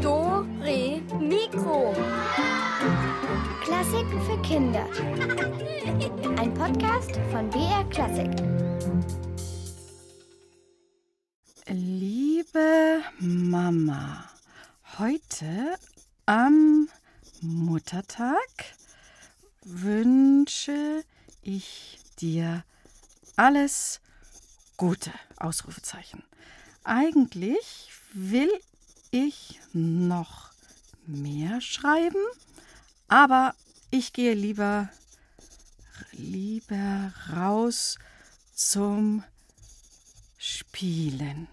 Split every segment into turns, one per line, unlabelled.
Do, Re, Mikro.
Klassiken für Kinder. Ein Podcast von BR Klassik.
Liebe Mama, heute am Muttertag wünsche ich dir alles Gute. Ausrufezeichen. Eigentlich will ich noch mehr schreiben, aber ich gehe lieber lieber raus zum Spielen.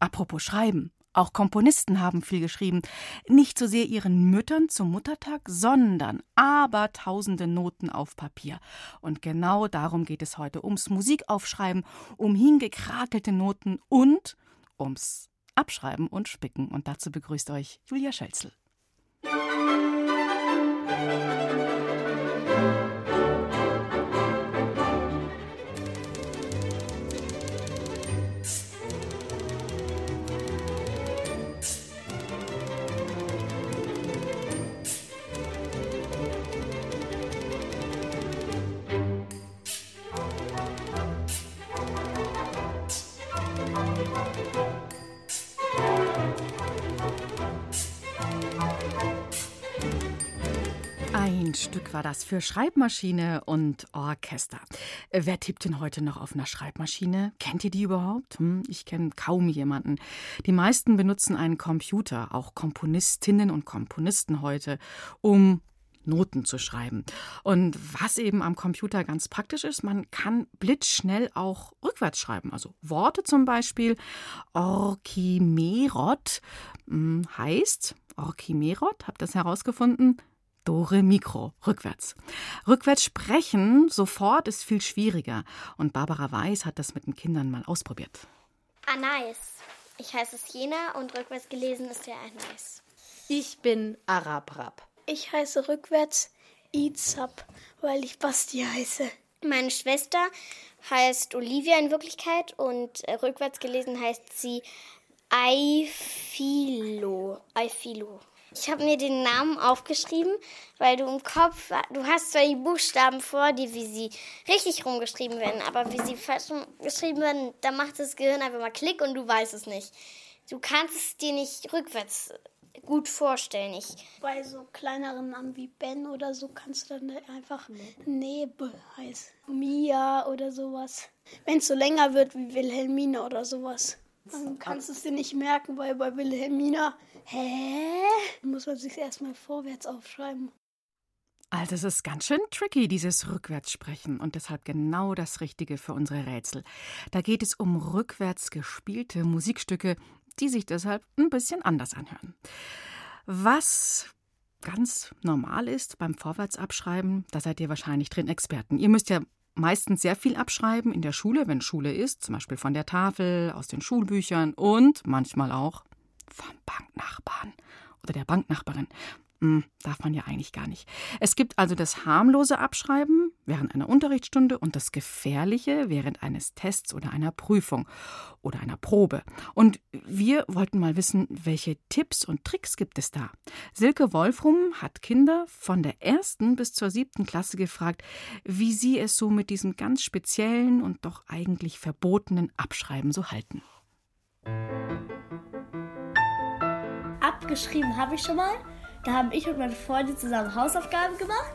Apropos Schreiben. Auch Komponisten haben viel geschrieben. Nicht so sehr ihren Müttern zum Muttertag, sondern aber tausende Noten auf Papier. Und genau darum geht es heute. Ums Musikaufschreiben, um hingekrakelte Noten und ums Abschreiben und Spicken. Und dazu begrüßt euch Julia Schölzel. Stück war das für Schreibmaschine und Orchester. Äh, Wer tippt denn heute noch auf einer Schreibmaschine? Kennt ihr die überhaupt? Hm, ich kenne kaum jemanden. Die meisten benutzen einen Computer, auch Komponistinnen und Komponisten heute, um Noten zu schreiben. Und was eben am Computer ganz praktisch ist, man kann blitzschnell auch rückwärts schreiben. Also Worte zum Beispiel. Orchimerot hm, heißt, Orchimerot, habt ihr das herausgefunden? Dore Mikro, rückwärts. Rückwärts sprechen sofort ist viel schwieriger. Und Barbara Weiß hat das mit den Kindern mal ausprobiert.
Anais. Ich heiße Siena und rückwärts gelesen ist der Anais.
Ich bin Arabrab.
Ich heiße rückwärts Izab, weil ich Basti heiße.
Meine Schwester heißt Olivia in Wirklichkeit und äh, rückwärts gelesen heißt sie Eifilo. Eifilo. Ich habe mir den Namen aufgeschrieben, weil du im Kopf, du hast zwar die Buchstaben vor dir, wie sie richtig rumgeschrieben werden, aber wie sie falsch geschrieben werden, da macht das Gehirn einfach mal Klick und du weißt es nicht. Du kannst es dir nicht rückwärts gut vorstellen. Ich
Bei so kleineren Namen wie Ben oder so kannst du dann einfach Nebe heißen. Mia oder sowas. Wenn es so länger wird wie Wilhelmine oder sowas. Dann kannst du es dir nicht merken, weil bei Wilhelmina, hä? Muss man sich erstmal vorwärts aufschreiben.
Also es ist ganz schön tricky, dieses Rückwärtssprechen und deshalb genau das Richtige für unsere Rätsel. Da geht es um rückwärts gespielte Musikstücke, die sich deshalb ein bisschen anders anhören. Was ganz normal ist beim Vorwärtsabschreiben, da seid ihr wahrscheinlich drin Experten. Ihr müsst ja meistens sehr viel abschreiben in der Schule, wenn Schule ist, zum Beispiel von der Tafel, aus den Schulbüchern und manchmal auch vom Banknachbarn oder der Banknachbarin. Hm, darf man ja eigentlich gar nicht. Es gibt also das harmlose Abschreiben während einer Unterrichtsstunde und das gefährliche während eines Tests oder einer Prüfung oder einer Probe. Und wir wollten mal wissen, welche Tipps und Tricks gibt es da? Silke Wolfrum hat Kinder von der ersten bis zur siebten Klasse gefragt, wie sie es so mit diesem ganz speziellen und doch eigentlich verbotenen Abschreiben so halten.
Abgeschrieben habe ich schon mal. Da haben ich und meine Freundin zusammen Hausaufgaben gemacht.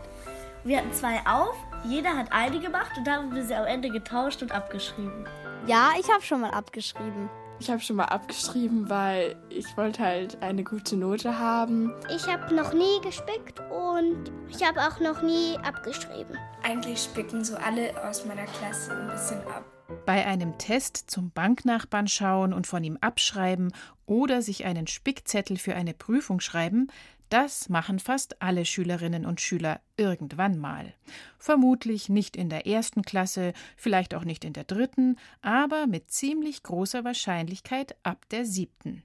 Wir hatten zwei auf, jeder hat eine gemacht und dann haben wir sie am Ende getauscht und abgeschrieben.
Ja, ich habe schon mal abgeschrieben.
Ich habe schon mal abgeschrieben, weil ich wollte halt eine gute Note haben.
Ich habe noch nie gespickt und ich habe auch noch nie abgeschrieben.
Eigentlich spicken so alle aus meiner Klasse ein bisschen ab.
Bei einem Test zum Banknachbarn schauen und von ihm abschreiben oder sich einen Spickzettel für eine Prüfung schreiben, das machen fast alle Schülerinnen und Schüler irgendwann mal. Vermutlich nicht in der ersten Klasse, vielleicht auch nicht in der dritten, aber mit ziemlich großer Wahrscheinlichkeit ab der siebten.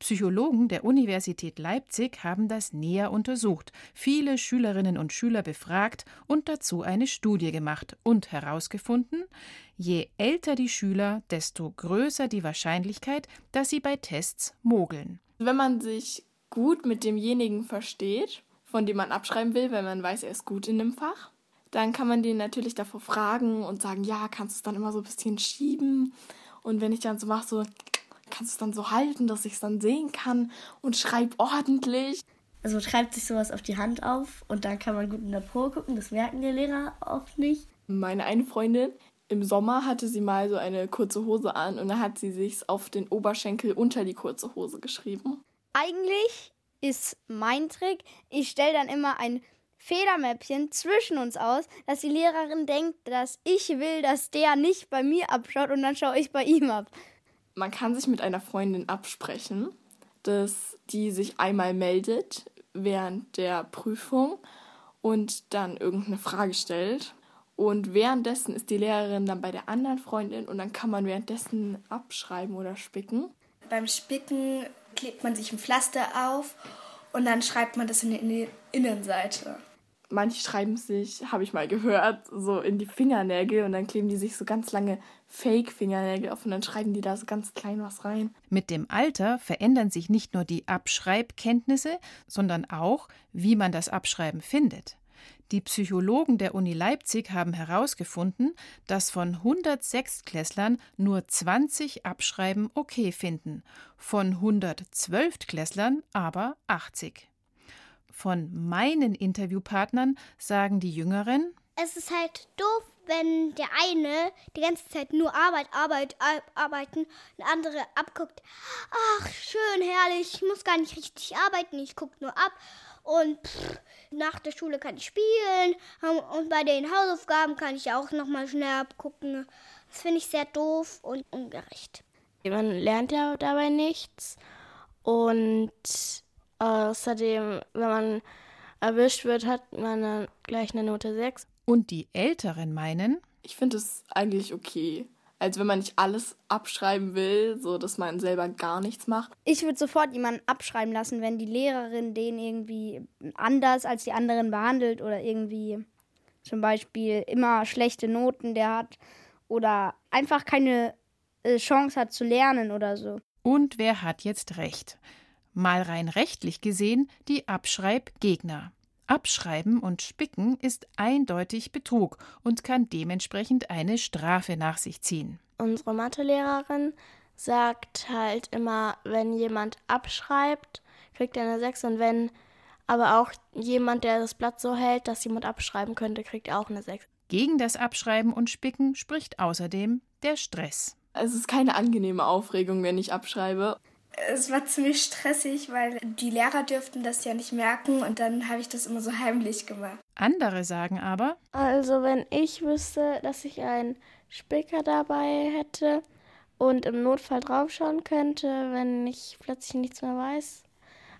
Psychologen der Universität Leipzig haben das näher untersucht, viele Schülerinnen und Schüler befragt und dazu eine Studie gemacht und herausgefunden, je älter die Schüler, desto größer die Wahrscheinlichkeit, dass sie bei Tests mogeln.
Wenn man sich gut mit demjenigen versteht, von dem man abschreiben will, wenn man weiß, er ist gut in dem Fach, dann kann man den natürlich davor fragen und sagen, ja, kannst du es dann immer so ein bisschen schieben? Und wenn ich dann so mache, so, kannst du es dann so halten, dass ich es dann sehen kann und schreib ordentlich.
Also schreibt sich sowas auf die Hand auf und dann kann man gut in der Probe gucken. Das merken die Lehrer auch nicht.
Meine eine Freundin, im Sommer hatte sie mal so eine kurze Hose an und dann hat sie sich auf den Oberschenkel unter die kurze Hose geschrieben.
Eigentlich ist mein Trick, ich stelle dann immer ein Federmäppchen zwischen uns aus, dass die Lehrerin denkt, dass ich will, dass der nicht bei mir abschaut und dann schaue ich bei ihm ab.
Man kann sich mit einer Freundin absprechen, dass die sich einmal meldet während der Prüfung und dann irgendeine Frage stellt. Und währenddessen ist die Lehrerin dann bei der anderen Freundin und dann kann man währenddessen abschreiben oder spicken.
Beim Spicken klebt man sich ein Pflaster auf und dann schreibt man das in die Innenseite.
Manche schreiben sich, habe ich mal gehört, so in die Fingernägel und dann kleben die sich so ganz lange Fake-Fingernägel auf und dann schreiben die da so ganz klein was rein.
Mit dem Alter verändern sich nicht nur die Abschreibkenntnisse, sondern auch, wie man das Abschreiben findet. Die Psychologen der Uni Leipzig haben herausgefunden, dass von 106 Klässlern nur 20 Abschreiben okay finden, von 112 Klässlern aber 80. Von meinen Interviewpartnern sagen die Jüngeren,
es ist halt doof, wenn der eine die ganze Zeit nur Arbeit, Arbeit, arbeiten, der andere abguckt. Ach, schön, herrlich, ich muss gar nicht richtig arbeiten, ich gucke nur ab. Und pff, nach der Schule kann ich spielen. Und bei den Hausaufgaben kann ich auch nochmal schnell abgucken. Das finde ich sehr doof und ungerecht.
Man lernt ja dabei nichts. Und außerdem, wenn man erwischt wird, hat man dann gleich eine Note 6.
Und die Älteren meinen?
Ich finde es eigentlich okay als wenn man nicht alles abschreiben will, so dass man selber gar nichts macht.
Ich würde sofort jemanden abschreiben lassen, wenn die Lehrerin den irgendwie anders als die anderen behandelt oder irgendwie zum Beispiel immer schlechte Noten der hat oder einfach keine äh, Chance hat zu lernen oder so.
Und wer hat jetzt recht? Mal rein rechtlich gesehen die Abschreibgegner. Abschreiben und Spicken ist eindeutig Betrug und kann dementsprechend eine Strafe nach sich ziehen.
Unsere Mathelehrerin sagt halt immer, wenn jemand abschreibt, kriegt er eine 6 und wenn aber auch jemand, der das Blatt so hält, dass jemand abschreiben könnte, kriegt auch eine 6.
Gegen das Abschreiben und Spicken spricht außerdem der Stress.
Es ist keine angenehme Aufregung, wenn ich abschreibe.
Es war ziemlich stressig, weil die Lehrer dürften das ja nicht merken und dann habe ich das immer so heimlich gemacht.
Andere sagen aber,
also wenn ich wüsste, dass ich einen Spicker dabei hätte und im Notfall draufschauen könnte, wenn ich plötzlich nichts mehr weiß,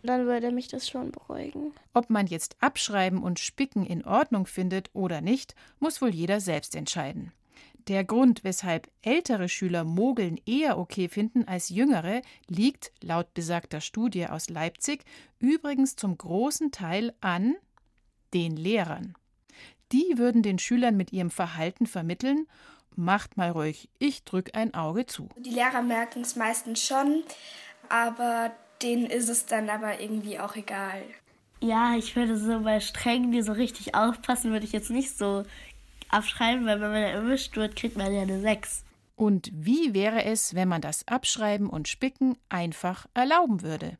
dann würde mich das schon beruhigen.
Ob man jetzt Abschreiben und Spicken in Ordnung findet oder nicht, muss wohl jeder selbst entscheiden. Der Grund, weshalb ältere Schüler Mogeln eher okay finden als jüngere, liegt, laut besagter Studie aus Leipzig, übrigens zum großen Teil an den Lehrern. Die würden den Schülern mit ihrem Verhalten vermitteln, macht mal ruhig, ich drück ein Auge zu.
Die Lehrer merken es meistens schon, aber denen ist es dann aber irgendwie auch egal.
Ja, ich würde so bei Strengen, die so richtig aufpassen, würde ich jetzt nicht so abschreiben, weil wenn man erwischt wird, kriegt man ja eine 6.
Und wie wäre es, wenn man das Abschreiben und Spicken einfach erlauben würde?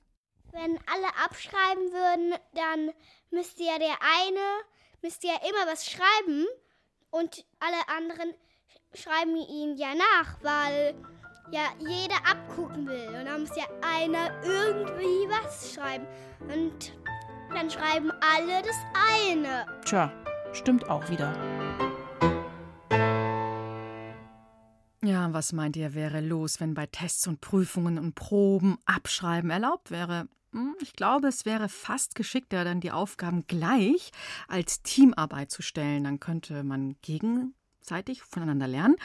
Wenn alle abschreiben würden, dann müsste ja der eine, müsste ja immer was schreiben und alle anderen schreiben ihn ja nach, weil ja jeder abgucken will. Und dann muss ja einer irgendwie was schreiben. Und dann schreiben alle das eine.
Tja, stimmt auch wieder. Ja, was meint ihr, wäre los, wenn bei Tests und Prüfungen und Proben Abschreiben erlaubt wäre? Hm, ich glaube, es wäre fast geschickter, dann die Aufgaben gleich als Teamarbeit zu stellen. Dann könnte man gegen
gegenseitig voneinander lernen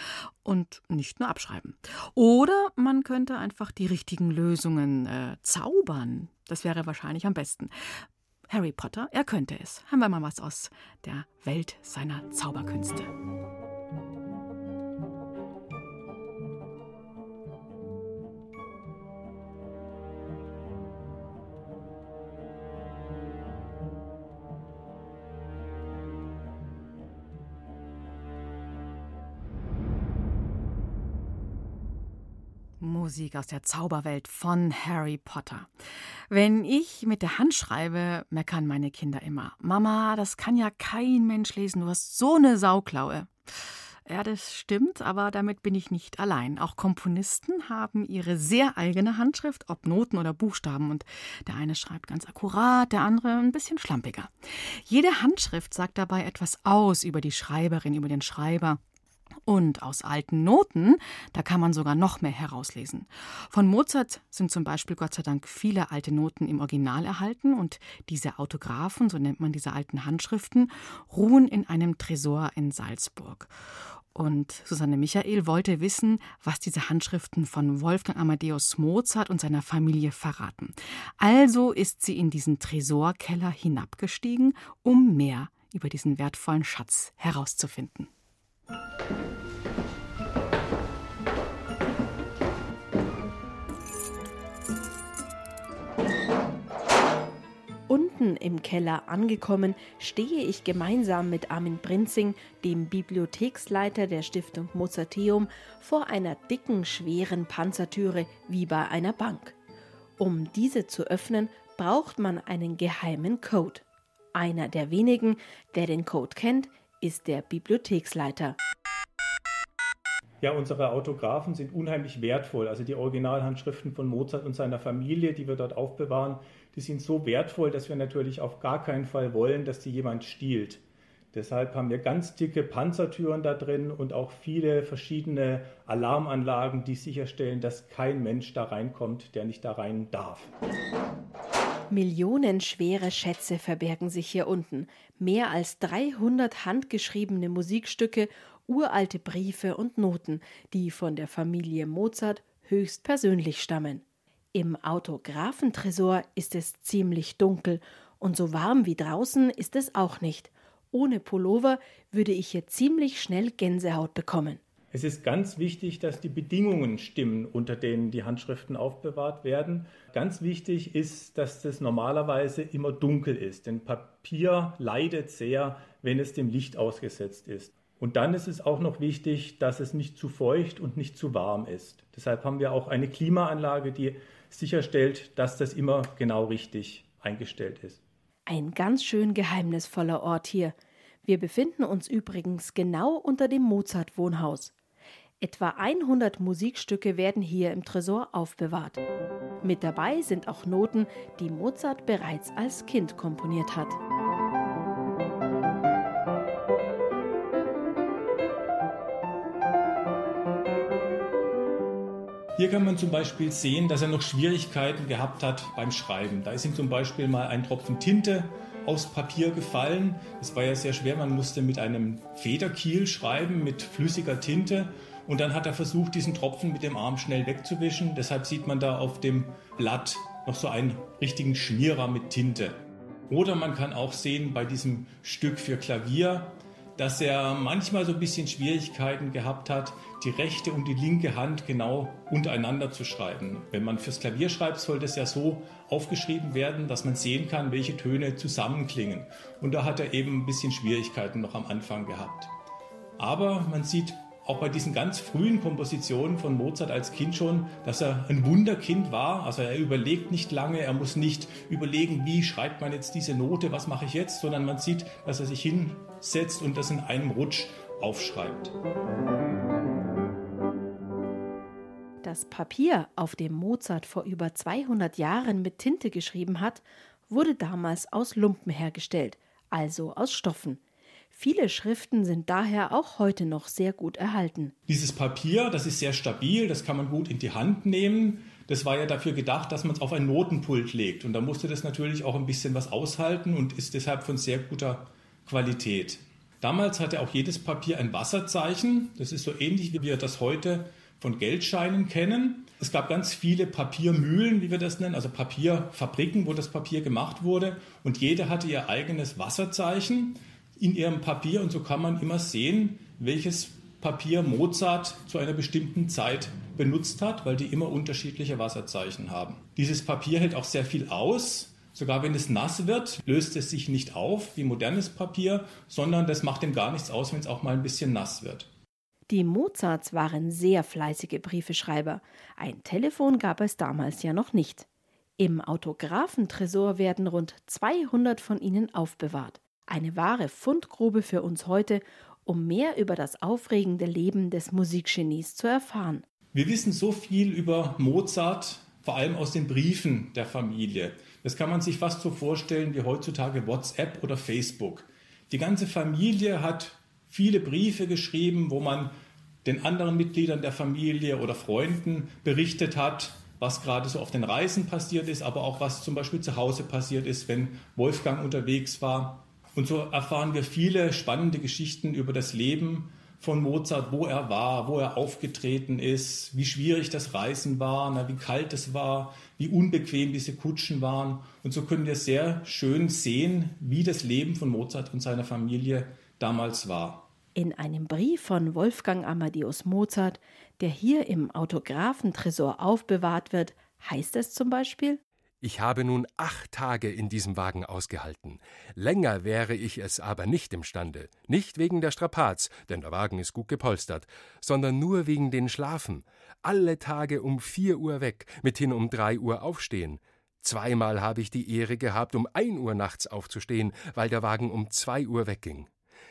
und nicht nur abschreiben. Oder man könnte einfach die richtigen Lösungen äh, zaubern. Das wäre wahrscheinlich am besten. Harry Potter, er könnte es. Haben wir mal was aus der Welt seiner Zauberkünste. Musik aus der Zauberwelt von Harry Potter. Wenn ich mit der Hand schreibe, meckern meine Kinder immer. Mama, das kann ja kein Mensch lesen, du hast so eine Sauklaue. Ja, das stimmt, aber damit bin ich nicht allein. Auch Komponisten haben ihre sehr eigene Handschrift, ob Noten oder Buchstaben. Und der eine schreibt ganz akkurat, der andere ein bisschen schlampiger. Jede Handschrift sagt dabei etwas aus über die Schreiberin, über den Schreiber. Und aus alten Noten, da kann man sogar noch mehr herauslesen. Von Mozart sind zum Beispiel Gott sei Dank viele alte Noten im Original erhalten und diese Autographen, so nennt man diese alten Handschriften, ruhen in einem Tresor in Salzburg. Und Susanne Michael wollte wissen, was diese Handschriften von Wolfgang Amadeus Mozart und seiner Familie verraten. Also ist sie in diesen Tresorkeller hinabgestiegen, um mehr über diesen wertvollen Schatz herauszufinden.
Unten im Keller angekommen, stehe ich gemeinsam mit Armin Prinzing, dem Bibliotheksleiter der Stiftung Mozarteum, vor einer dicken, schweren Panzertüre wie bei einer Bank. Um diese zu öffnen, braucht man einen geheimen Code. Einer der wenigen, der den Code kennt, ist der Bibliotheksleiter.
Ja, unsere Autographen sind unheimlich wertvoll. Also die Originalhandschriften von Mozart und seiner Familie, die wir dort aufbewahren, die sind so wertvoll, dass wir natürlich auf gar keinen Fall wollen, dass die jemand stiehlt. Deshalb haben wir ganz dicke Panzertüren da drin und auch viele verschiedene Alarmanlagen, die sicherstellen, dass kein Mensch da reinkommt, der nicht da rein darf.
Millionenschwere Schätze verbergen sich hier unten. Mehr als 300 handgeschriebene Musikstücke, uralte Briefe und Noten, die von der Familie Mozart höchst persönlich stammen. Im Autographentresor ist es ziemlich dunkel und so warm wie draußen ist es auch nicht. Ohne Pullover würde ich hier ziemlich schnell Gänsehaut bekommen.
Es ist ganz wichtig, dass die Bedingungen stimmen, unter denen die Handschriften aufbewahrt werden. Ganz wichtig ist, dass das normalerweise immer dunkel ist, denn Papier leidet sehr, wenn es dem Licht ausgesetzt ist. Und dann ist es auch noch wichtig, dass es nicht zu feucht und nicht zu warm ist. Deshalb haben wir auch eine Klimaanlage, die sicherstellt, dass das immer genau richtig eingestellt ist.
Ein ganz schön geheimnisvoller Ort hier. Wir befinden uns übrigens genau unter dem Mozart-Wohnhaus. Etwa 100 Musikstücke werden hier im Tresor aufbewahrt. Mit dabei sind auch Noten, die Mozart bereits als Kind komponiert hat.
Hier kann man zum Beispiel sehen, dass er noch Schwierigkeiten gehabt hat beim Schreiben. Da ist ihm zum Beispiel mal ein Tropfen Tinte aufs Papier gefallen. Das war ja sehr schwer. Man musste mit einem Federkiel schreiben, mit flüssiger Tinte. Und dann hat er versucht, diesen Tropfen mit dem Arm schnell wegzuwischen. Deshalb sieht man da auf dem Blatt noch so einen richtigen Schmierer mit Tinte. Oder man kann auch sehen bei diesem Stück für Klavier, dass er manchmal so ein bisschen Schwierigkeiten gehabt hat, die rechte und die linke Hand genau untereinander zu schreiben. Wenn man fürs Klavier schreibt, soll das ja so aufgeschrieben werden, dass man sehen kann, welche Töne zusammenklingen. Und da hat er eben ein bisschen Schwierigkeiten noch am Anfang gehabt. Aber man sieht auch bei diesen ganz frühen Kompositionen von Mozart als Kind schon, dass er ein Wunderkind war. Also er überlegt nicht lange, er muss nicht überlegen, wie schreibt man jetzt diese Note, was mache ich jetzt, sondern man sieht, dass er sich hinsetzt und das in einem Rutsch aufschreibt.
Das Papier, auf dem Mozart vor über 200 Jahren mit Tinte geschrieben hat, wurde damals aus Lumpen hergestellt, also aus Stoffen. Viele Schriften sind daher auch heute noch sehr gut erhalten.
Dieses Papier, das ist sehr stabil, das kann man gut in die Hand nehmen. Das war ja dafür gedacht, dass man es auf ein Notenpult legt. Und da musste das natürlich auch ein bisschen was aushalten und ist deshalb von sehr guter Qualität. Damals hatte auch jedes Papier ein Wasserzeichen. Das ist so ähnlich, wie wir das heute von Geldscheinen kennen. Es gab ganz viele Papiermühlen, wie wir das nennen, also Papierfabriken, wo das Papier gemacht wurde. Und jede hatte ihr eigenes Wasserzeichen in ihrem Papier. Und so kann man immer sehen, welches Papier Mozart zu einer bestimmten Zeit benutzt hat, weil die immer unterschiedliche Wasserzeichen haben. Dieses Papier hält auch sehr viel aus. Sogar wenn es nass wird, löst es sich nicht auf wie modernes Papier, sondern das macht ihm gar nichts aus, wenn es auch mal ein bisschen nass wird.
Die Mozarts waren sehr fleißige Briefeschreiber. Ein Telefon gab es damals ja noch nicht. Im Autographentresor werden rund 200 von ihnen aufbewahrt. Eine wahre Fundgrube für uns heute, um mehr über das aufregende Leben des Musikgenies zu erfahren.
Wir wissen so viel über Mozart, vor allem aus den Briefen der Familie. Das kann man sich fast so vorstellen wie heutzutage WhatsApp oder Facebook. Die ganze Familie hat viele Briefe geschrieben, wo man den anderen Mitgliedern der Familie oder Freunden berichtet hat, was gerade so auf den Reisen passiert ist, aber auch was zum Beispiel zu Hause passiert ist, wenn Wolfgang unterwegs war. Und so erfahren wir viele spannende Geschichten über das Leben von Mozart, wo er war, wo er aufgetreten ist, wie schwierig das Reisen war, na, wie kalt es war, wie unbequem diese Kutschen waren. Und so können wir sehr schön sehen, wie das Leben von Mozart und seiner Familie damals war.
In einem Brief von Wolfgang Amadeus Mozart, der hier im Autographentresor aufbewahrt wird, heißt es zum Beispiel
Ich habe nun acht Tage in diesem Wagen ausgehalten. Länger wäre ich es aber nicht imstande. Nicht wegen der Strapaz, denn der Wagen ist gut gepolstert, sondern nur wegen den Schlafen. Alle Tage um vier Uhr weg, mithin um drei Uhr aufstehen. Zweimal habe ich die Ehre gehabt, um ein Uhr nachts aufzustehen, weil der Wagen um zwei Uhr wegging.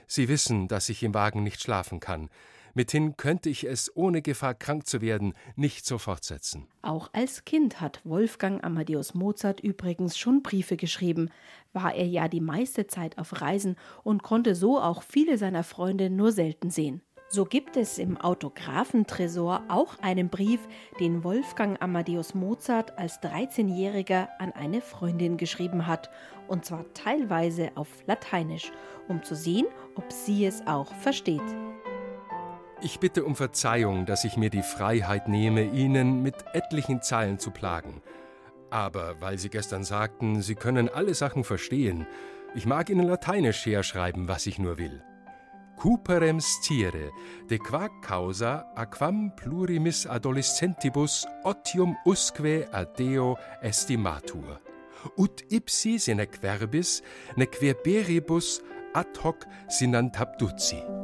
Sie wissen, dass ich im Wagen nicht schlafen kann. Mithin könnte ich es, ohne Gefahr krank zu werden, nicht so fortsetzen.
Auch als Kind hat Wolfgang Amadeus Mozart übrigens schon Briefe geschrieben, war er ja die meiste Zeit auf Reisen und konnte so auch viele seiner Freunde nur selten sehen. So gibt es im Autographentresor auch einen Brief, den Wolfgang Amadeus Mozart als 13-Jähriger an eine Freundin geschrieben hat, und zwar teilweise auf Lateinisch, um zu sehen, ob sie es auch versteht.
Ich bitte um Verzeihung, dass ich mir die Freiheit nehme, Ihnen mit etlichen Zeilen zu plagen. Aber weil Sie gestern sagten, Sie können alle Sachen verstehen, ich mag Ihnen lateinisch herschreiben, was ich nur will. Cuperem scire, de qua causa aquam plurimis adolescentibus otium usque adeo estimatur. Ut ipsi sine verbis, nec verberibus ad hoc sinantabduzi.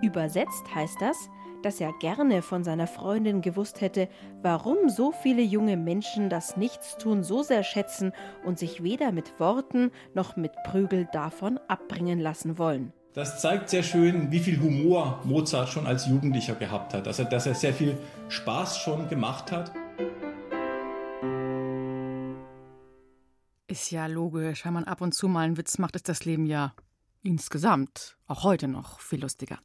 Übersetzt heißt das, dass er gerne von seiner Freundin gewusst hätte, warum so viele junge Menschen das Nichtstun so sehr schätzen und sich weder mit Worten noch mit Prügel davon abbringen lassen wollen.
Das zeigt sehr schön, wie viel Humor Mozart schon als Jugendlicher gehabt hat. Also, dass er sehr viel Spaß schon gemacht hat.
Ist ja logisch, wenn man ab und zu mal einen Witz macht, ist das Leben ja insgesamt, auch heute noch, viel lustiger.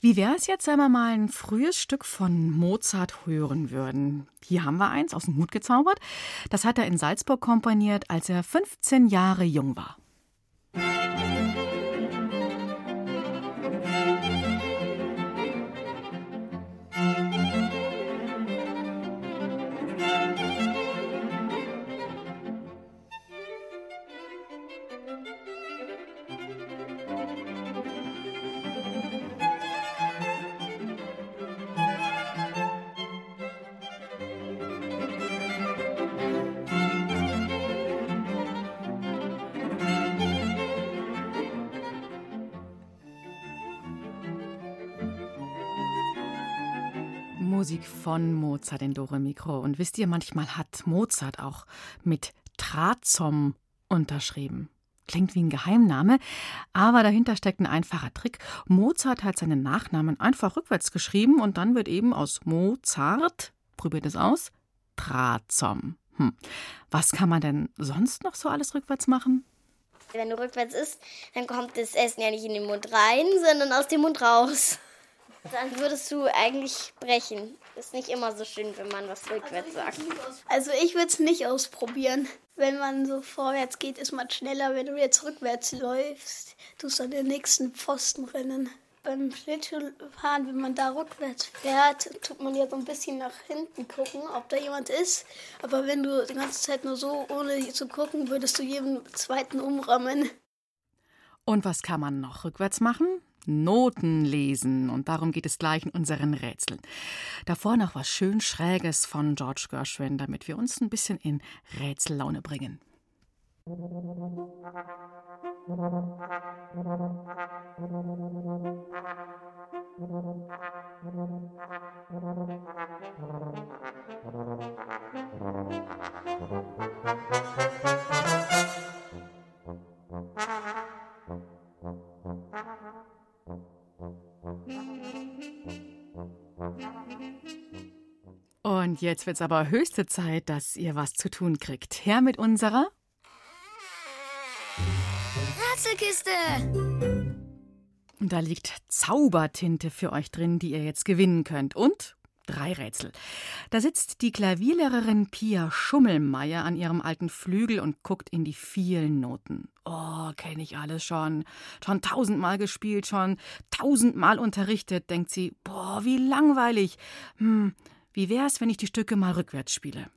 Wie wäre es jetzt, wenn wir mal ein frühes Stück von Mozart hören würden? Hier haben wir eins aus dem Hut gezaubert. Das hat er in Salzburg komponiert, als er 15 Jahre jung war. Von Mozart in Dore Mikro. Und wisst ihr, manchmal hat Mozart auch mit Trazom unterschrieben. Klingt wie ein Geheimname, aber dahinter steckt ein einfacher Trick. Mozart hat seinen Nachnamen einfach rückwärts geschrieben und dann wird eben aus Mozart, probiert es aus, Trazom. Hm. Was kann man denn sonst noch so alles rückwärts machen?
Wenn du rückwärts isst, dann kommt das Essen ja nicht in den Mund rein, sondern aus dem Mund raus. Dann würdest du eigentlich brechen. Ist nicht immer so schön, wenn man was rückwärts sagt.
Also ich würde es nicht ausprobieren. Wenn man so vorwärts geht, ist man schneller. Wenn du jetzt rückwärts läufst, tust du an den nächsten Pfosten rennen. Beim Schlittschuhfahren, wenn man da rückwärts fährt, tut man ja so ein bisschen nach hinten gucken, ob da jemand ist. Aber wenn du die ganze Zeit nur so, ohne zu gucken, würdest du jedem zweiten umrammen.
Und was kann man noch rückwärts machen? Noten lesen. Und darum geht es gleich in unseren Rätseln. Davor noch was schön Schräges von George Gershwin, damit wir uns ein bisschen in Rätsellaune bringen. Und jetzt wird es aber höchste Zeit, dass ihr was zu tun kriegt. Her mit unserer
Rätselkiste!
Und da liegt Zaubertinte für euch drin, die ihr jetzt gewinnen könnt. Und drei Rätsel. Da sitzt die Klavierlehrerin Pia Schummelmeier an ihrem alten Flügel und guckt in die vielen Noten. Oh, kenne ich alles schon. Schon tausendmal gespielt, schon tausendmal unterrichtet, denkt sie. Boah, wie langweilig. Hm, wie wär's, wenn ich die Stücke mal rückwärts spiele?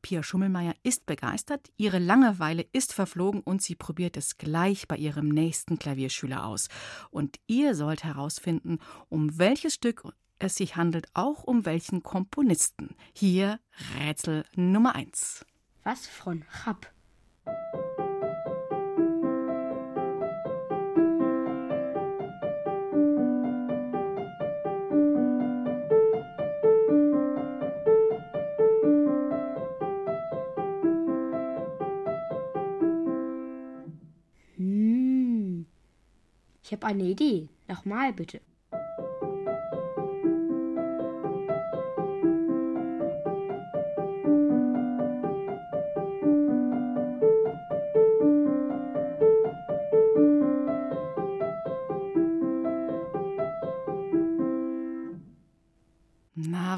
Pia Schummelmeier ist begeistert, ihre Langeweile ist verflogen und sie probiert es gleich bei ihrem nächsten Klavierschüler aus. Und ihr sollt herausfinden, um welches Stück es sich handelt, auch um welchen Komponisten. Hier Rätsel Nummer 1.
Was von Rapp? Habe eine Idee. Nochmal bitte.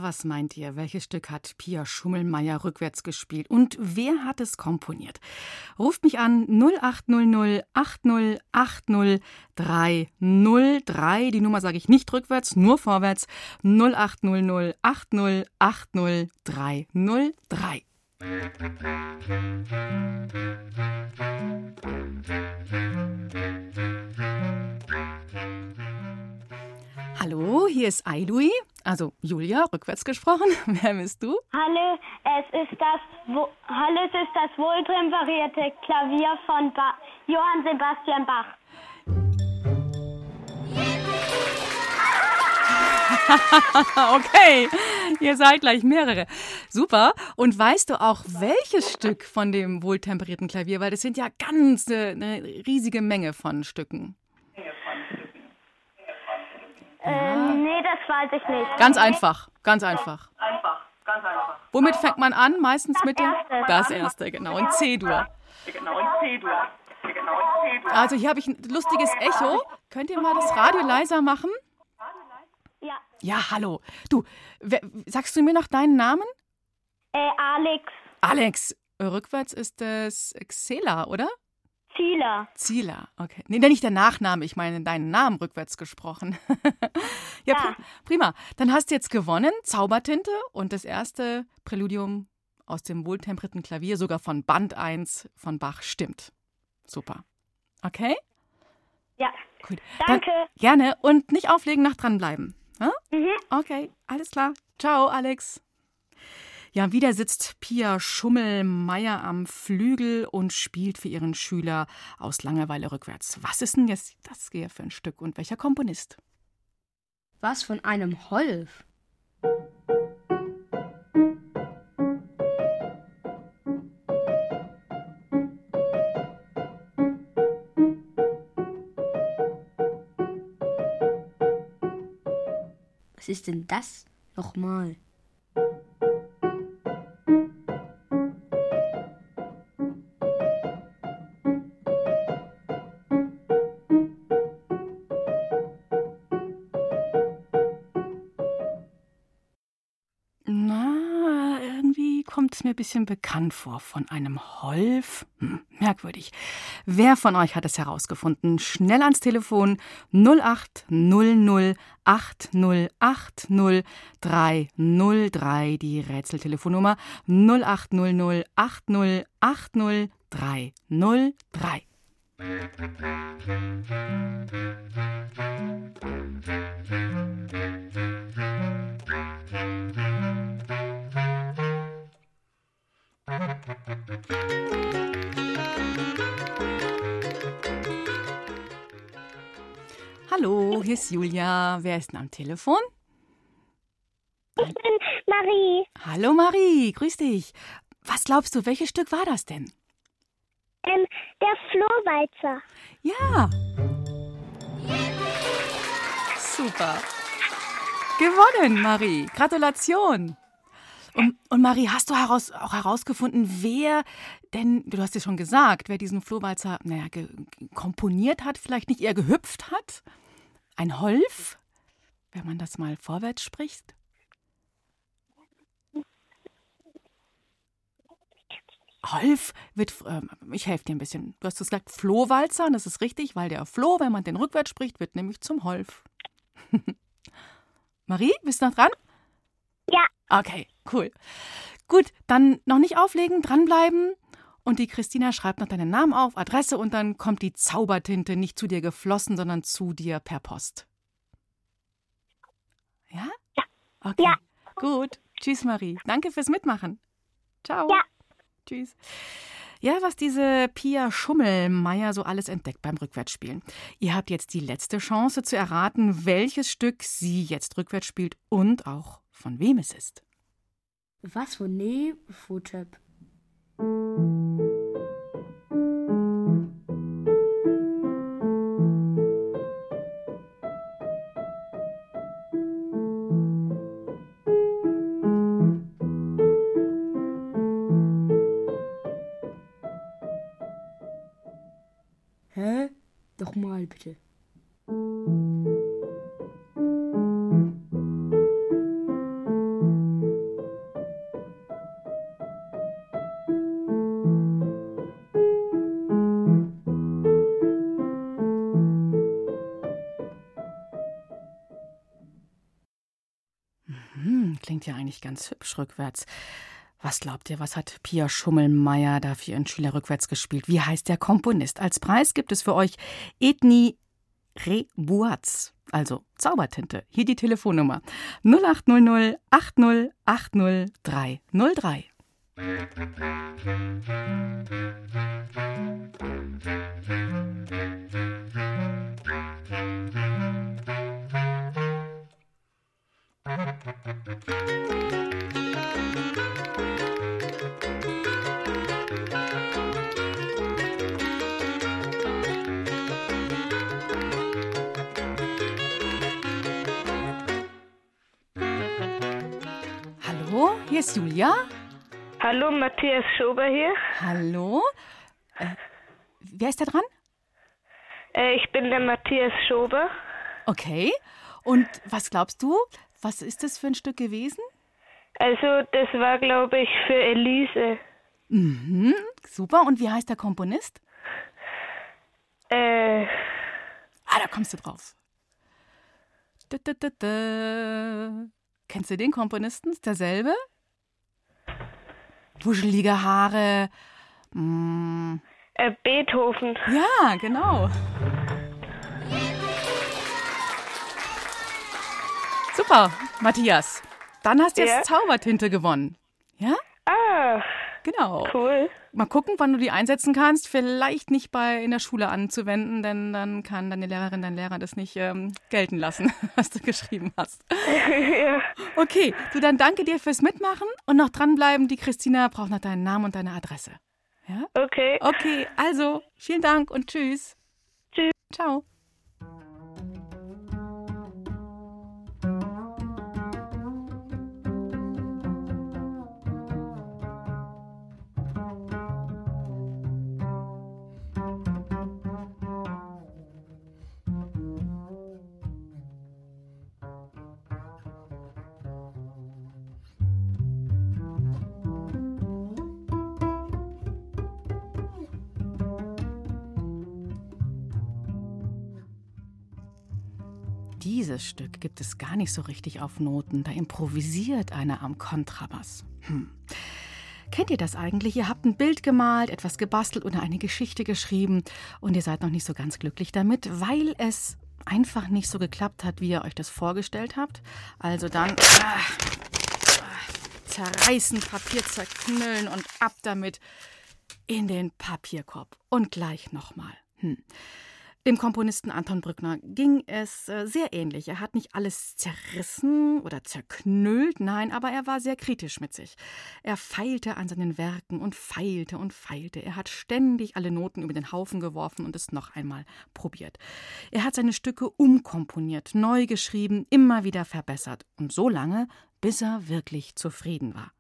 Was meint ihr? Welches Stück hat Pia Schummelmeier rückwärts gespielt? Und wer hat es komponiert? Ruft mich an 0800 8080 303. Die Nummer sage ich nicht rückwärts, nur vorwärts. 0800 8080 303. Hallo, hier ist Ailui, also Julia, rückwärts gesprochen. Wer bist du?
Hallo, es ist das, Wo Hallo, es ist das wohltemperierte Klavier von ba Johann Sebastian Bach.
okay, ihr seid gleich mehrere. Super. Und weißt du auch, welches Stück von dem wohltemperierten Klavier? Weil das sind ja ganz eine riesige Menge von Stücken.
Ähm, nee, das weiß ich nicht.
Ganz einfach, ganz einfach.
Einfach, ganz einfach.
Womit fängt man an? Meistens mit dem
erste.
das erste, genau, in C-Dur.
Genau, in C-Dur. Genau, in C-Dur.
Also hier habe ich ein lustiges Echo. Könnt ihr mal das Radio leiser machen?
Ja.
Ja, hallo. Du, wer, sagst du mir noch deinen Namen?
Äh, Alex
Alex. Rückwärts ist es Xela, oder?
Zieler.
Zieler, okay. Nee, nicht der Nachname, ich meine deinen Namen rückwärts gesprochen. ja, pri- prima. Dann hast du jetzt gewonnen, Zaubertinte und das erste Präludium aus dem wohltemperierten Klavier, sogar von Band 1 von Bach, stimmt. Super. Okay?
Ja.
Gut.
Danke.
Dann gerne und nicht auflegen, nach dranbleiben. Ja?
Mhm.
Okay, alles klar. Ciao, Alex. Ja, wieder sitzt Pia Schummelmeier am Flügel und spielt für ihren Schüler aus Langeweile rückwärts. Was ist denn jetzt das hier für ein Stück und welcher Komponist?
Was von einem Holf? Was ist denn das nochmal?
Bisschen bekannt vor. Von einem Holf? Hm, merkwürdig. Wer von euch hat es herausgefunden? Schnell ans Telefon 0800 8080 303, die Rätseltelefonnummer 0800 8080 303. Hallo, hier ist Julia. Wer ist denn am Telefon?
Ich bin Marie.
Hallo Marie, grüß dich. Was glaubst du, welches Stück war das denn?
Ähm, der Flohwalzer.
Ja. Super. Gewonnen, Marie. Gratulation. Und, und Marie, hast du heraus, auch herausgefunden, wer denn, du hast ja schon gesagt, wer diesen Flohwalzer naja, komponiert hat, vielleicht nicht eher gehüpft hat? Ein Holf, wenn man das mal vorwärts spricht? Holf wird, äh, ich helfe dir ein bisschen. Du hast gesagt Flohwalzer, das ist richtig, weil der Floh, wenn man den rückwärts spricht, wird nämlich zum Holf. Marie, bist du noch dran?
Ja.
Okay, cool. Gut, dann noch nicht auflegen, dranbleiben. Und die Christina schreibt noch deinen Namen auf, Adresse und dann kommt die Zaubertinte nicht zu dir geflossen, sondern zu dir per Post. Ja?
Ja.
Okay.
Ja.
Gut. Tschüss, Marie. Danke fürs Mitmachen. Ciao.
Ja.
Tschüss. Ja, was diese Pia Schummelmeier so alles entdeckt beim Rückwärtsspielen. Ihr habt jetzt die letzte Chance zu erraten, welches Stück sie jetzt rückwärts spielt und auch von wem es ist.
Was für nee, Futep. Hä? Doch mal bitte.
Ganz hübsch rückwärts. Was glaubt ihr, was hat Pia Schummelmeier da für ihren Schüler rückwärts gespielt? Wie heißt der Komponist? Als Preis gibt es für euch Ethnie Rebuaz, also Zaubertinte. Hier die Telefonnummer 0800 80 80 303. Hallo, hier ist Julia.
Hallo, Matthias Schober hier.
Hallo. Äh, wer ist da dran?
Äh, ich bin der Matthias Schober.
Okay. Und was glaubst du? Was ist das für ein Stück gewesen?
Also, das war, glaube ich, für Elise.
Mhm, super. Und wie heißt der Komponist?
Äh.
Ah, da kommst du drauf. Da, da, da, da. Kennst du den Komponisten? Ist derselbe? Wuschelige Haare. Mm.
Äh, Beethoven.
Ja, genau. Super, Matthias. Dann hast du
Ja.
jetzt Zaubertinte gewonnen. Ja?
Ah.
Genau.
Cool.
Mal gucken, wann du die einsetzen kannst. Vielleicht nicht bei in der Schule anzuwenden, denn dann kann deine Lehrerin, dein Lehrer das nicht ähm, gelten lassen, was du geschrieben hast.
ja.
Okay, du dann danke dir fürs Mitmachen und noch dranbleiben. Die Christina braucht noch deinen Namen und deine Adresse. Ja?
Okay.
Okay, also vielen Dank und tschüss.
Tschüss.
Ciao. Dieses Stück gibt es gar nicht so richtig auf Noten. Da improvisiert einer am Kontrabass. Hm. Kennt ihr das eigentlich? Ihr habt ein Bild gemalt, etwas gebastelt oder eine Geschichte geschrieben und ihr seid noch nicht so ganz glücklich damit, weil es einfach nicht so geklappt hat, wie ihr euch das vorgestellt habt. Also dann ah, zerreißen, Papier zerknüllen und ab damit in den Papierkorb. Und gleich nochmal. Hm. Dem Komponisten Anton Brückner ging es äh, sehr ähnlich. Er hat nicht alles zerrissen oder zerknüllt, nein, aber er war sehr kritisch mit sich. Er feilte an seinen Werken und feilte und feilte. Er hat ständig alle Noten über den Haufen geworfen und es noch einmal probiert. Er hat seine Stücke umkomponiert, neu geschrieben, immer wieder verbessert und so lange, bis er wirklich zufrieden war.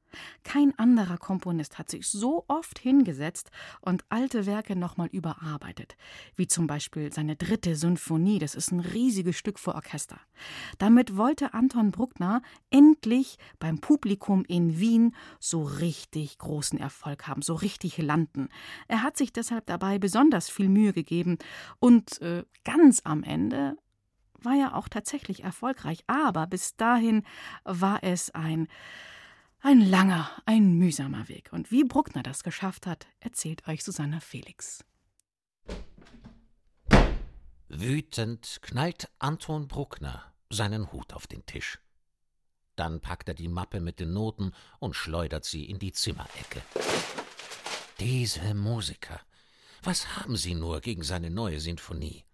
Kein anderer Komponist hat sich so oft hingesetzt und alte Werke nochmal überarbeitet, wie zum Beispiel seine dritte Sinfonie, das ist ein riesiges Stück für Orchester. Damit wollte Anton Bruckner endlich beim Publikum in Wien so richtig großen Erfolg haben, so richtig landen. Er hat sich deshalb dabei besonders viel Mühe gegeben und äh, ganz am Ende war er auch tatsächlich erfolgreich, aber bis dahin war es ein ein langer, ein mühsamer Weg. Und wie Bruckner das geschafft hat, erzählt euch Susanna Felix.
Wütend knallt Anton Bruckner seinen Hut auf den Tisch. Dann packt er die Mappe mit den Noten und schleudert sie in die Zimmerecke. Diese Musiker, was haben sie nur gegen seine neue Sinfonie?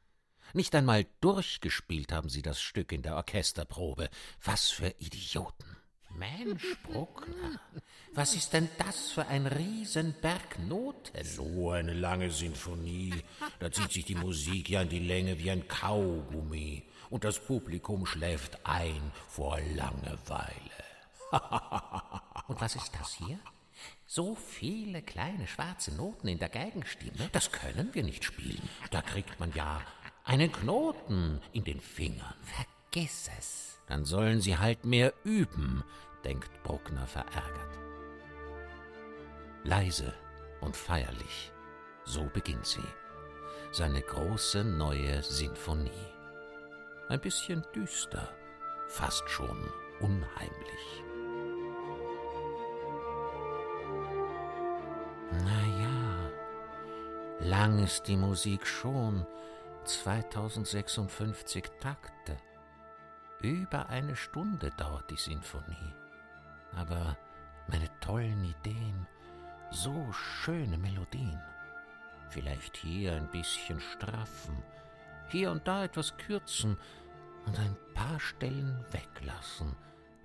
Nicht einmal durchgespielt haben sie das Stück in der Orchesterprobe. Was für Idioten. Mensch, Bruckner, was ist denn das für ein Riesenberg Noten?
So eine lange Sinfonie. Da zieht sich die Musik ja in die Länge wie ein Kaugummi. Und das Publikum schläft ein vor Langeweile.
Und was ist das hier? So viele kleine schwarze Noten in der Geigenstimme, das können wir nicht spielen. Da kriegt man ja einen Knoten in den Fingern. Vergiss es. Dann sollen sie halt mehr üben, denkt Bruckner verärgert. Leise und feierlich, so beginnt sie, seine große neue Sinfonie. Ein bisschen düster, fast schon unheimlich. Na ja, lang ist die Musik schon, 2056 Takte. Über eine Stunde dauert die Sinfonie. Aber meine tollen Ideen, so schöne Melodien. Vielleicht hier ein bisschen straffen, hier und da etwas kürzen und ein paar Stellen weglassen,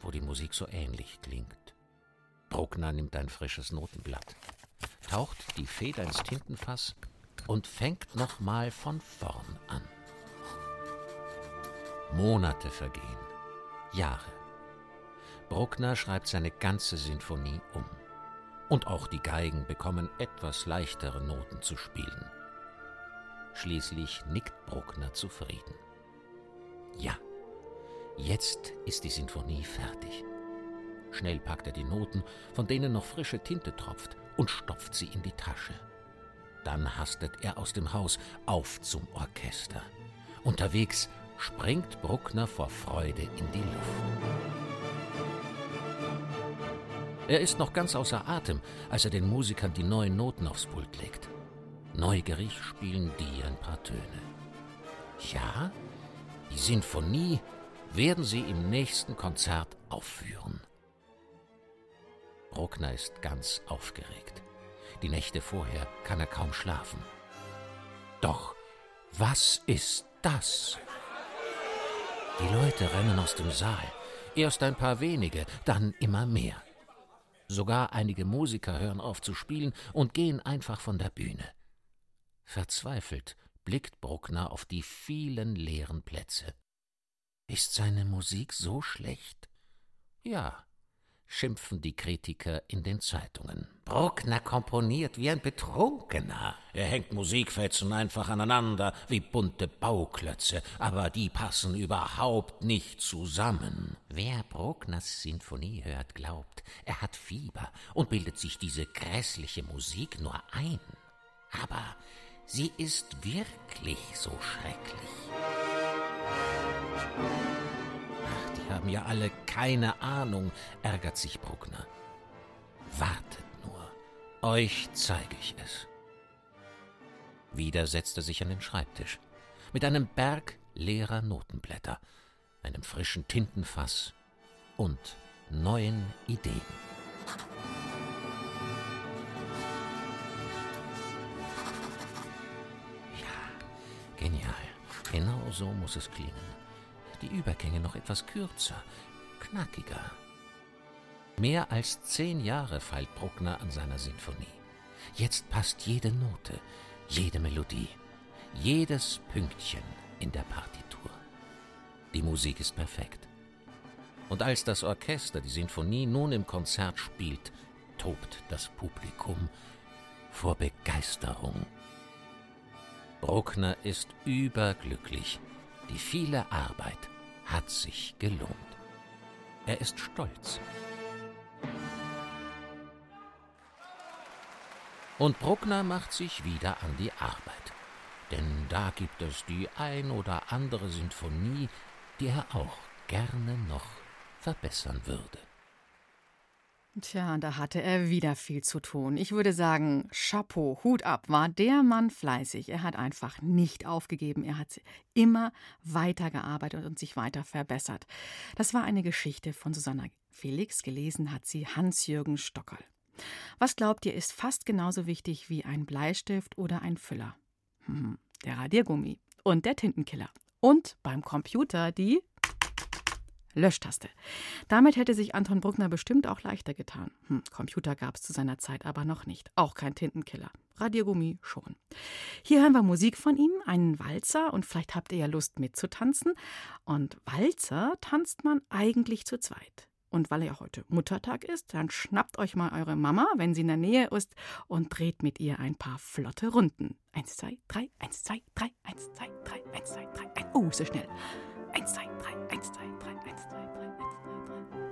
wo die Musik so ähnlich klingt. Bruckner nimmt ein frisches Notenblatt, taucht die Feder ins Tintenfass und fängt nochmal von vorn. Monate vergehen, Jahre. Bruckner schreibt seine ganze Sinfonie um. Und auch die Geigen bekommen etwas leichtere Noten zu spielen. Schließlich nickt Bruckner zufrieden. Ja, jetzt ist die Sinfonie fertig. Schnell packt er die Noten, von denen noch frische Tinte tropft, und stopft sie in die Tasche. Dann hastet er aus dem Haus auf zum Orchester. Unterwegs springt Bruckner vor Freude in die Luft. Er ist noch ganz außer Atem, als er den Musikern die neuen Noten aufs Pult legt. Neugierig spielen die ein paar Töne. Ja, die Sinfonie werden sie im nächsten Konzert aufführen. Bruckner ist ganz aufgeregt. Die Nächte vorher kann er kaum schlafen. Doch was ist das? Die Leute rennen aus dem Saal. Erst ein paar wenige, dann immer mehr. Sogar einige Musiker hören auf zu spielen und gehen einfach von der Bühne. Verzweifelt blickt Bruckner auf die vielen leeren Plätze. Ist seine Musik so schlecht? Ja, schimpfen die Kritiker in den Zeitungen. Bruckner komponiert wie ein Betrunkener.
Er hängt Musikfetzen einfach aneinander wie bunte Bauklötze, aber die passen überhaupt nicht zusammen.
Wer Bruckners Sinfonie hört, glaubt, er hat Fieber und bildet sich diese grässliche Musik nur ein. Aber sie ist wirklich so schrecklich. Haben ja alle keine Ahnung, ärgert sich Bruckner. Wartet nur, euch zeige ich es. Wieder setzt er sich an den Schreibtisch. Mit einem Berg leerer Notenblätter, einem frischen Tintenfass und neuen Ideen. Ja, genial. Genau so muss es klingen. Die Übergänge noch etwas kürzer, knackiger. Mehr als zehn Jahre feilt Bruckner an seiner Sinfonie. Jetzt passt jede Note, jede Melodie, jedes Pünktchen in der Partitur. Die Musik ist perfekt. Und als das Orchester die Sinfonie nun im Konzert spielt, tobt das Publikum vor Begeisterung. Bruckner ist überglücklich. Die viele Arbeit hat sich gelohnt. Er ist stolz. Und Bruckner macht sich wieder an die Arbeit. Denn da gibt es die ein oder andere Sinfonie, die er auch gerne noch verbessern würde.
Tja, da hatte er wieder viel zu tun. Ich würde sagen, Chapeau, Hut ab, war der Mann fleißig. Er hat einfach nicht aufgegeben. Er hat immer weitergearbeitet und sich weiter verbessert. Das war eine Geschichte von Susanna Felix. Gelesen hat sie Hans-Jürgen Stockerl. Was glaubt ihr, ist fast genauso wichtig wie ein Bleistift oder ein Füller? Hm, der Radiergummi und der Tintenkiller. Und beim Computer die Löschtaste. Damit hätte sich Anton Bruckner bestimmt auch leichter getan. Hm, Computer gab es zu seiner Zeit aber noch nicht. Auch kein Tintenkiller. Radiergummi schon. Hier hören wir Musik von ihm, einen Walzer und vielleicht habt ihr ja Lust mitzutanzen. Und Walzer tanzt man eigentlich zu zweit. Und weil ja heute Muttertag ist, dann schnappt euch mal eure Mama, wenn sie in der Nähe ist, und dreht mit ihr ein paar flotte Runden. Eins, zwei, drei, eins, zwei, drei, eins, zwei, drei, eins, zwei, drei, ein. Oh, so schnell. Eins, zwei, drei, eins, zwei, drei, eins, zwei, drei, eins, zwei, drei.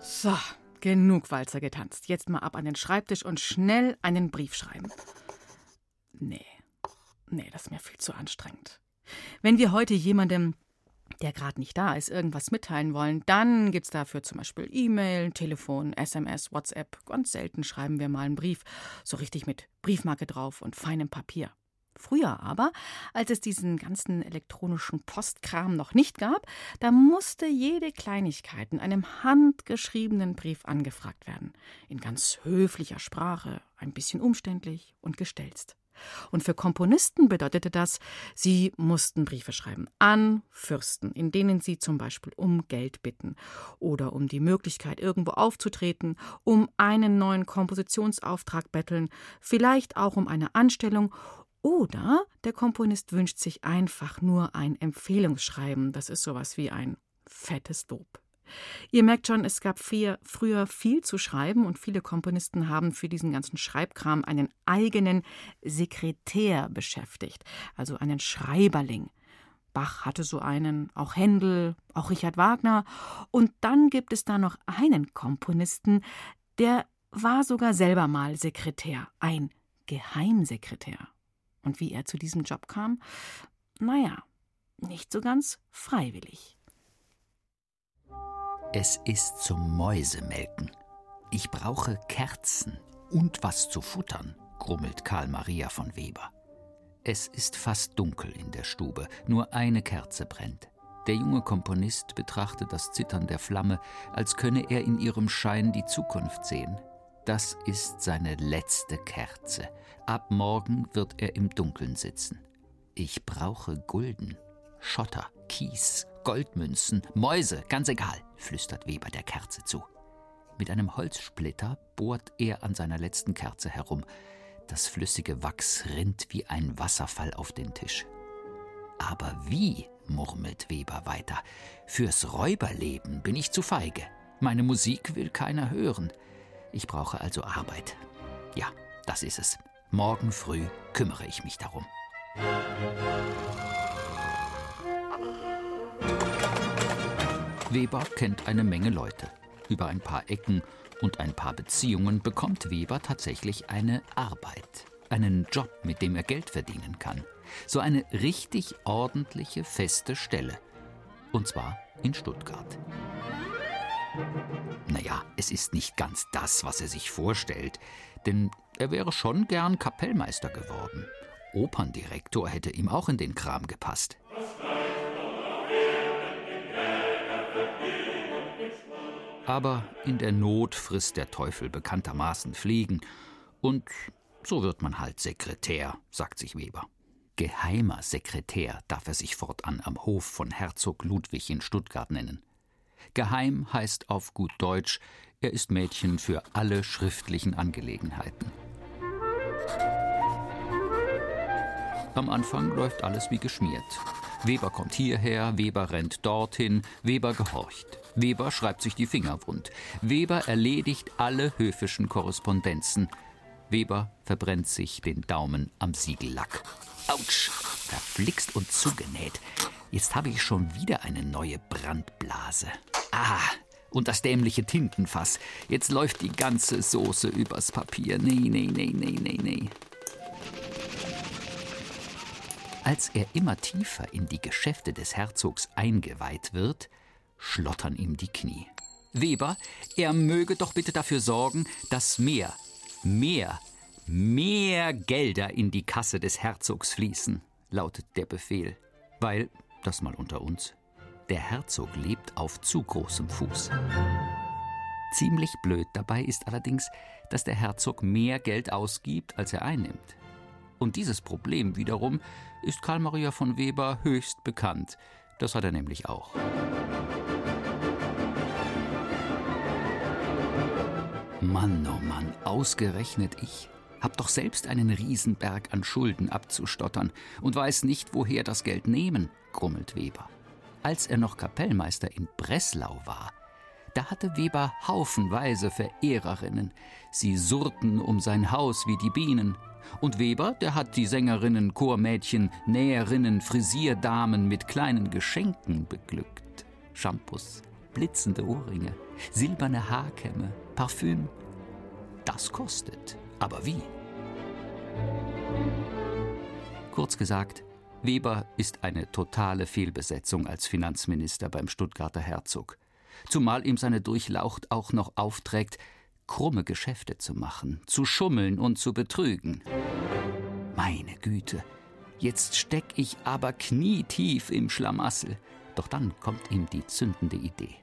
So, genug Walzer getanzt. Jetzt mal ab an den Schreibtisch und schnell einen Brief schreiben. Nee, nee, das ist mir viel zu anstrengend. Wenn wir heute jemandem, der gerade nicht da ist, irgendwas mitteilen wollen, dann gibt's dafür zum Beispiel E-Mail, Telefon, SMS, WhatsApp. Ganz selten schreiben wir mal einen Brief, so richtig mit Briefmarke drauf und feinem Papier. Früher aber, als es diesen ganzen elektronischen Postkram noch nicht gab, da musste jede Kleinigkeit in einem handgeschriebenen Brief angefragt werden. In ganz höflicher Sprache, ein bisschen umständlich und gestelzt. Und für Komponisten bedeutete das, sie mussten Briefe schreiben an Fürsten, in denen sie zum Beispiel um Geld bitten oder um die Möglichkeit, irgendwo aufzutreten, um einen neuen Kompositionsauftrag betteln, vielleicht auch um eine Anstellung oder der Komponist wünscht sich einfach nur ein Empfehlungsschreiben. Das ist sowas wie ein fettes Lob. Ihr merkt schon, es gab früher, viel zu schreiben und viele Komponisten haben für diesen ganzen Schreibkram einen eigenen Sekretär beschäftigt, also einen Schreiberling. Bach hatte so einen, auch Händel, auch Richard Wagner. Und dann gibt es da noch einen Komponisten, der war sogar selber mal Sekretär, ein Geheimsekretär. Und wie er zu diesem Job kam? Naja, nicht so ganz freiwillig.
Es ist zum Mäusemelken. Ich brauche Kerzen und was zu futtern, grummelt Karl Maria von Weber. Es ist fast dunkel in der Stube, nur eine Kerze brennt. Der junge Komponist betrachtet das Zittern der Flamme, als könne er in ihrem Schein die Zukunft sehen. Das ist seine letzte Kerze. Ab morgen wird er im Dunkeln sitzen. Ich brauche Gulden, Schotter, Kies, Goldmünzen, Mäuse, ganz egal, flüstert Weber der Kerze zu. Mit einem Holzsplitter bohrt er an seiner letzten Kerze herum. Das flüssige Wachs rinnt wie ein Wasserfall auf den Tisch. Aber wie, murmelt Weber weiter, fürs Räuberleben bin ich zu feige. Meine Musik will keiner hören. Ich brauche also Arbeit. Ja, das ist es. Morgen früh kümmere ich mich darum. Weber kennt eine Menge Leute. Über ein paar Ecken und ein paar Beziehungen bekommt Weber tatsächlich eine Arbeit, einen Job, mit dem er Geld verdienen kann. So eine richtig ordentliche, feste Stelle. Und zwar in Stuttgart. Naja, es ist nicht ganz das, was er sich vorstellt, denn er wäre schon gern Kapellmeister geworden. Operndirektor hätte ihm auch in den Kram gepasst. Aber in der Not frisst der Teufel bekanntermaßen Fliegen. Und so wird man halt Sekretär, sagt sich Weber. Geheimer Sekretär darf er sich fortan am Hof von Herzog Ludwig in Stuttgart nennen. Geheim heißt auf gut Deutsch, er ist Mädchen für alle schriftlichen Angelegenheiten. Am Anfang läuft alles wie geschmiert. Weber kommt hierher, Weber rennt dorthin, Weber gehorcht. Weber schreibt sich die Finger wund. Weber erledigt alle höfischen Korrespondenzen. Weber verbrennt sich den Daumen am Siegellack. Autsch! Verflixt und zugenäht. Jetzt habe ich schon wieder eine neue Brandblase. Ah, und das dämliche Tintenfass. Jetzt läuft die ganze Soße übers Papier. Nee, nee, nee, nee, nee, nee. Als er immer tiefer in die Geschäfte des Herzogs eingeweiht wird, schlottern ihm die Knie. Weber, er möge doch bitte dafür sorgen, dass mehr, mehr, mehr Gelder in die Kasse des Herzogs fließen, lautet der Befehl. Weil, das mal unter uns, der Herzog lebt auf zu großem Fuß. Ziemlich blöd dabei ist allerdings, dass der Herzog mehr Geld ausgibt, als er einnimmt. Und dieses Problem wiederum ist Karl Maria von Weber höchst bekannt. Das hat er nämlich auch. Mann, oh Mann, ausgerechnet ich. Hab doch selbst einen Riesenberg an Schulden abzustottern und weiß nicht, woher das Geld nehmen, grummelt Weber. Als er noch Kapellmeister in Breslau war, da hatte Weber haufenweise Verehrerinnen. Sie surrten um sein Haus wie die Bienen. Und Weber, der hat die Sängerinnen, Chormädchen, Näherinnen, Frisierdamen mit kleinen Geschenken beglückt. Shampoos, blitzende Ohrringe, silberne Haarkämme, Parfüm. Das kostet. Aber wie? Kurz gesagt, Weber ist eine totale Fehlbesetzung als Finanzminister beim Stuttgarter Herzog. Zumal ihm seine Durchlaucht auch noch aufträgt, krumme Geschäfte zu machen, zu schummeln und zu betrügen. Meine Güte, jetzt steck ich aber knietief im Schlamassel. Doch dann kommt ihm die zündende Idee,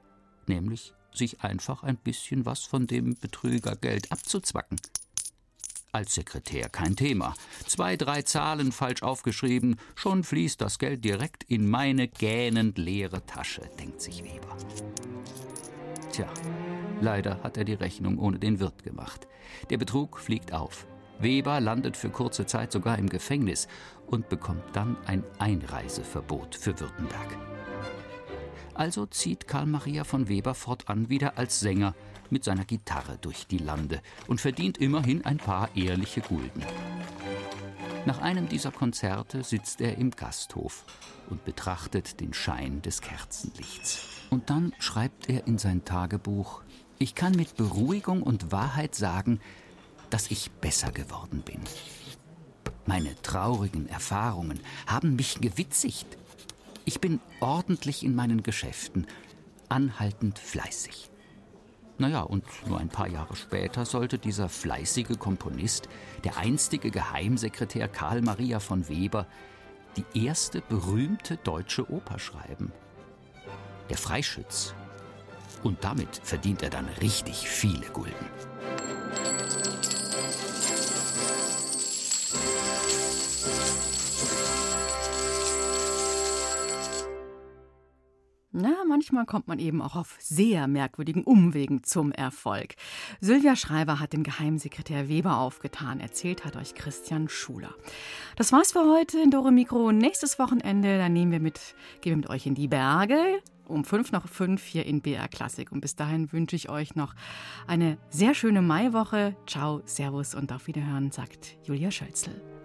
nämlich sich einfach ein bisschen was von dem Betrügergeld abzuzwacken. Als Sekretär kein Thema. Zwei, drei Zahlen falsch aufgeschrieben, schon fließt das Geld direkt in meine gähnend leere Tasche, denkt sich Weber. Tja, leider hat er die Rechnung ohne den Wirt gemacht. Der Betrug fliegt auf. Weber landet für kurze Zeit sogar im Gefängnis und bekommt dann ein Einreiseverbot für Württemberg. Also zieht Karl Maria von Weber fortan wieder als Sänger mit seiner Gitarre durch die Lande und verdient immerhin ein paar ehrliche Gulden. Nach einem dieser Konzerte sitzt er im Gasthof und betrachtet den Schein des Kerzenlichts. Und dann schreibt er in sein Tagebuch, ich kann mit Beruhigung und Wahrheit sagen, dass ich besser geworden bin. Meine traurigen Erfahrungen haben mich gewitzigt. Ich bin ordentlich in meinen Geschäften, anhaltend fleißig. Naja, und nur ein paar Jahre später sollte dieser fleißige Komponist, der einstige Geheimsekretär Karl Maria von Weber, die erste berühmte deutsche Oper schreiben. Der Freischütz. Und damit verdient er dann richtig viele Gulden.
Manchmal kommt man eben auch auf sehr merkwürdigen Umwegen zum Erfolg. Sylvia Schreiber hat den Geheimsekretär Weber aufgetan. Erzählt hat euch Christian Schuler. Das war's für heute in Dore Mikro. Nächstes Wochenende, da nehmen wir mit, gehen wir mit euch in die Berge. Um fünf nach fünf hier in BR Klassik. Und bis dahin wünsche ich euch noch eine sehr schöne Maiwoche. Ciao, Servus und auf Wiederhören, sagt Julia Schölzel.